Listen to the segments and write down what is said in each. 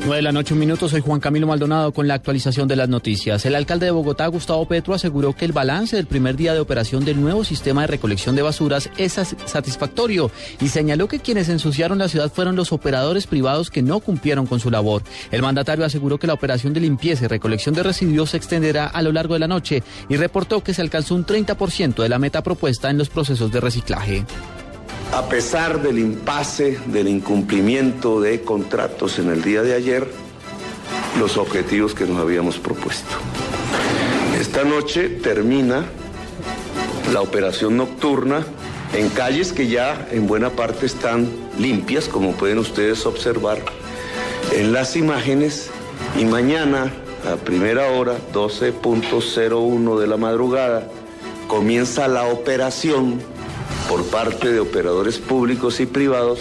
9 de la noche, un minuto. Soy Juan Camilo Maldonado con la actualización de las noticias. El alcalde de Bogotá, Gustavo Petro, aseguró que el balance del primer día de operación del nuevo sistema de recolección de basuras es satisfactorio y señaló que quienes ensuciaron la ciudad fueron los operadores privados que no cumplieron con su labor. El mandatario aseguró que la operación de limpieza y recolección de residuos se extenderá a lo largo de la noche y reportó que se alcanzó un 30% de la meta propuesta en los procesos de reciclaje. A pesar del impasse, del incumplimiento de contratos en el día de ayer, los objetivos que nos habíamos propuesto. Esta noche termina la operación nocturna en calles que ya en buena parte están limpias, como pueden ustedes observar en las imágenes, y mañana a primera hora, 12.01 de la madrugada, comienza la operación por parte de operadores públicos y privados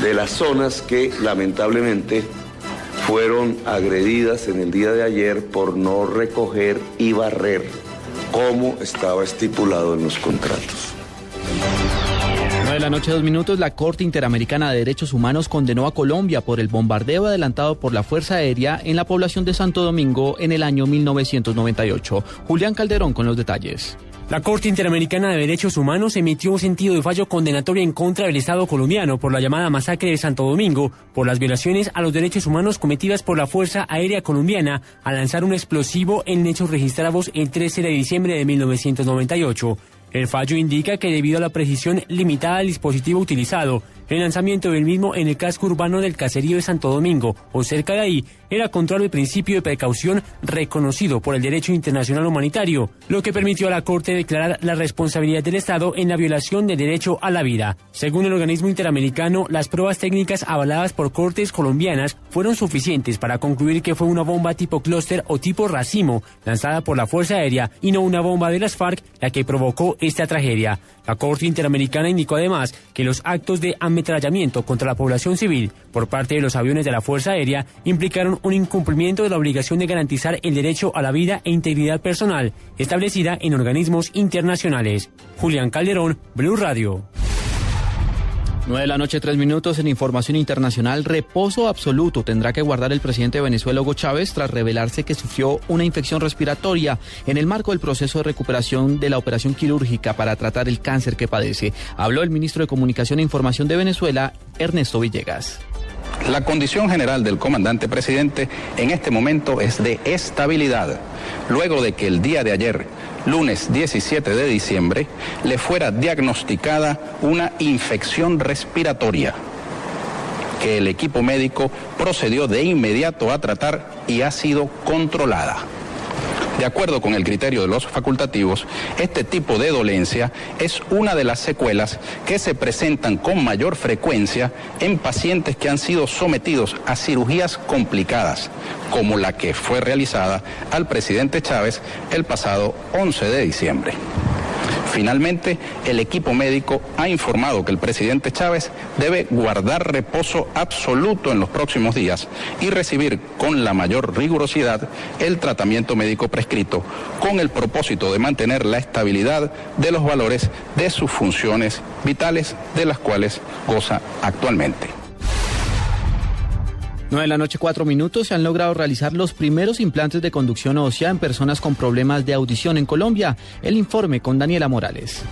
de las zonas que lamentablemente fueron agredidas en el día de ayer por no recoger y barrer como estaba estipulado en los contratos. 9 de la noche, dos minutos, la Corte Interamericana de Derechos Humanos condenó a Colombia por el bombardeo adelantado por la Fuerza Aérea en la población de Santo Domingo en el año 1998. Julián Calderón con los detalles. La Corte Interamericana de Derechos Humanos emitió un sentido de fallo condenatorio en contra del Estado colombiano por la llamada masacre de Santo Domingo, por las violaciones a los derechos humanos cometidas por la Fuerza Aérea Colombiana al lanzar un explosivo en hechos registrados el 13 de diciembre de 1998. El fallo indica que debido a la precisión limitada del dispositivo utilizado, el lanzamiento del mismo en el casco urbano del caserío de Santo Domingo o cerca de ahí era contrario al principio de precaución reconocido por el derecho internacional humanitario, lo que permitió a la Corte declarar la responsabilidad del Estado en la violación del derecho a la vida. Según el organismo interamericano, las pruebas técnicas avaladas por cortes colombianas fueron suficientes para concluir que fue una bomba tipo clúster o tipo racimo lanzada por la Fuerza Aérea y no una bomba de las FARC la que provocó esta tragedia. La Corte Interamericana indicó además que los actos de ametrallamiento contra la población civil por parte de los aviones de la Fuerza Aérea implicaron un incumplimiento de la obligación de garantizar el derecho a la vida e integridad personal establecida en organismos internacionales. Julián Calderón, Blue Radio. 9 de la noche, tres minutos en información internacional. Reposo absoluto tendrá que guardar el presidente de Venezuela, Hugo Chávez, tras revelarse que sufrió una infección respiratoria en el marco del proceso de recuperación de la operación quirúrgica para tratar el cáncer que padece. Habló el ministro de Comunicación e Información de Venezuela, Ernesto Villegas. La condición general del comandante presidente en este momento es de estabilidad, luego de que el día de ayer lunes 17 de diciembre, le fuera diagnosticada una infección respiratoria que el equipo médico procedió de inmediato a tratar y ha sido controlada. De acuerdo con el criterio de los facultativos, este tipo de dolencia es una de las secuelas que se presentan con mayor frecuencia en pacientes que han sido sometidos a cirugías complicadas, como la que fue realizada al presidente Chávez el pasado 11 de diciembre. Finalmente, el equipo médico ha informado que el presidente Chávez debe guardar reposo absoluto en los próximos días y recibir con la mayor rigurosidad el tratamiento médico prescrito con el propósito de mantener la estabilidad de los valores de sus funciones vitales de las cuales goza actualmente. 9 de la noche, cuatro minutos. Se han logrado realizar los primeros implantes de conducción ósea en personas con problemas de audición en Colombia. El informe con Daniela Morales.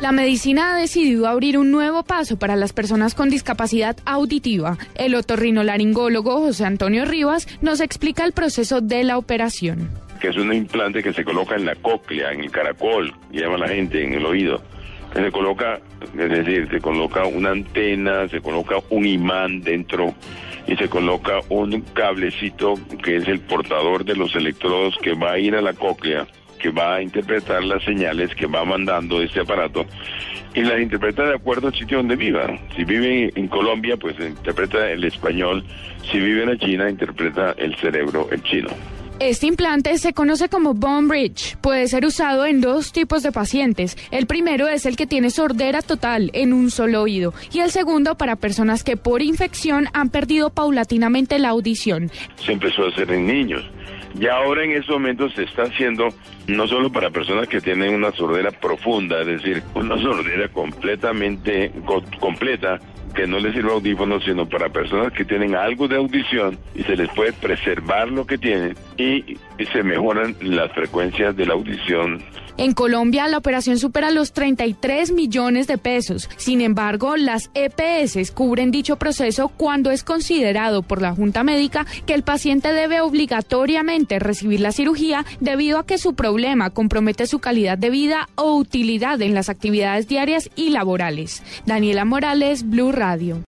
La medicina ha decidido abrir un nuevo paso para las personas con discapacidad auditiva. El otorrinolaringólogo José Antonio Rivas nos explica el proceso de la operación. Que es un implante que se coloca en la cóclea, en el caracol, llama la gente, en el oído. Se coloca, es decir, se coloca una antena, se coloca un imán dentro y se coloca un cablecito que es el portador de los electrodos que va a ir a la cóclea, que va a interpretar las señales que va mandando este aparato y las interpreta de acuerdo al sitio donde viva. Si vive en Colombia, pues interpreta el español. Si vive en China, interpreta el cerebro el chino. Este implante se conoce como Bone Bridge. Puede ser usado en dos tipos de pacientes. El primero es el que tiene sordera total en un solo oído y el segundo para personas que por infección han perdido paulatinamente la audición. Se empezó a hacer en niños. Y ahora en estos momentos se está haciendo no solo para personas que tienen una sordera profunda, es decir, una sordera completamente completa que no les sirva audífonos, sino para personas que tienen algo de audición y se les puede preservar lo que tienen y, se mejoran las frecuencias de la audición en Colombia, la operación supera los 33 millones de pesos. Sin embargo, las EPS cubren dicho proceso cuando es considerado por la Junta Médica que el paciente debe obligatoriamente recibir la cirugía debido a que su problema compromete su calidad de vida o utilidad en las actividades diarias y laborales. Daniela Morales, Radio.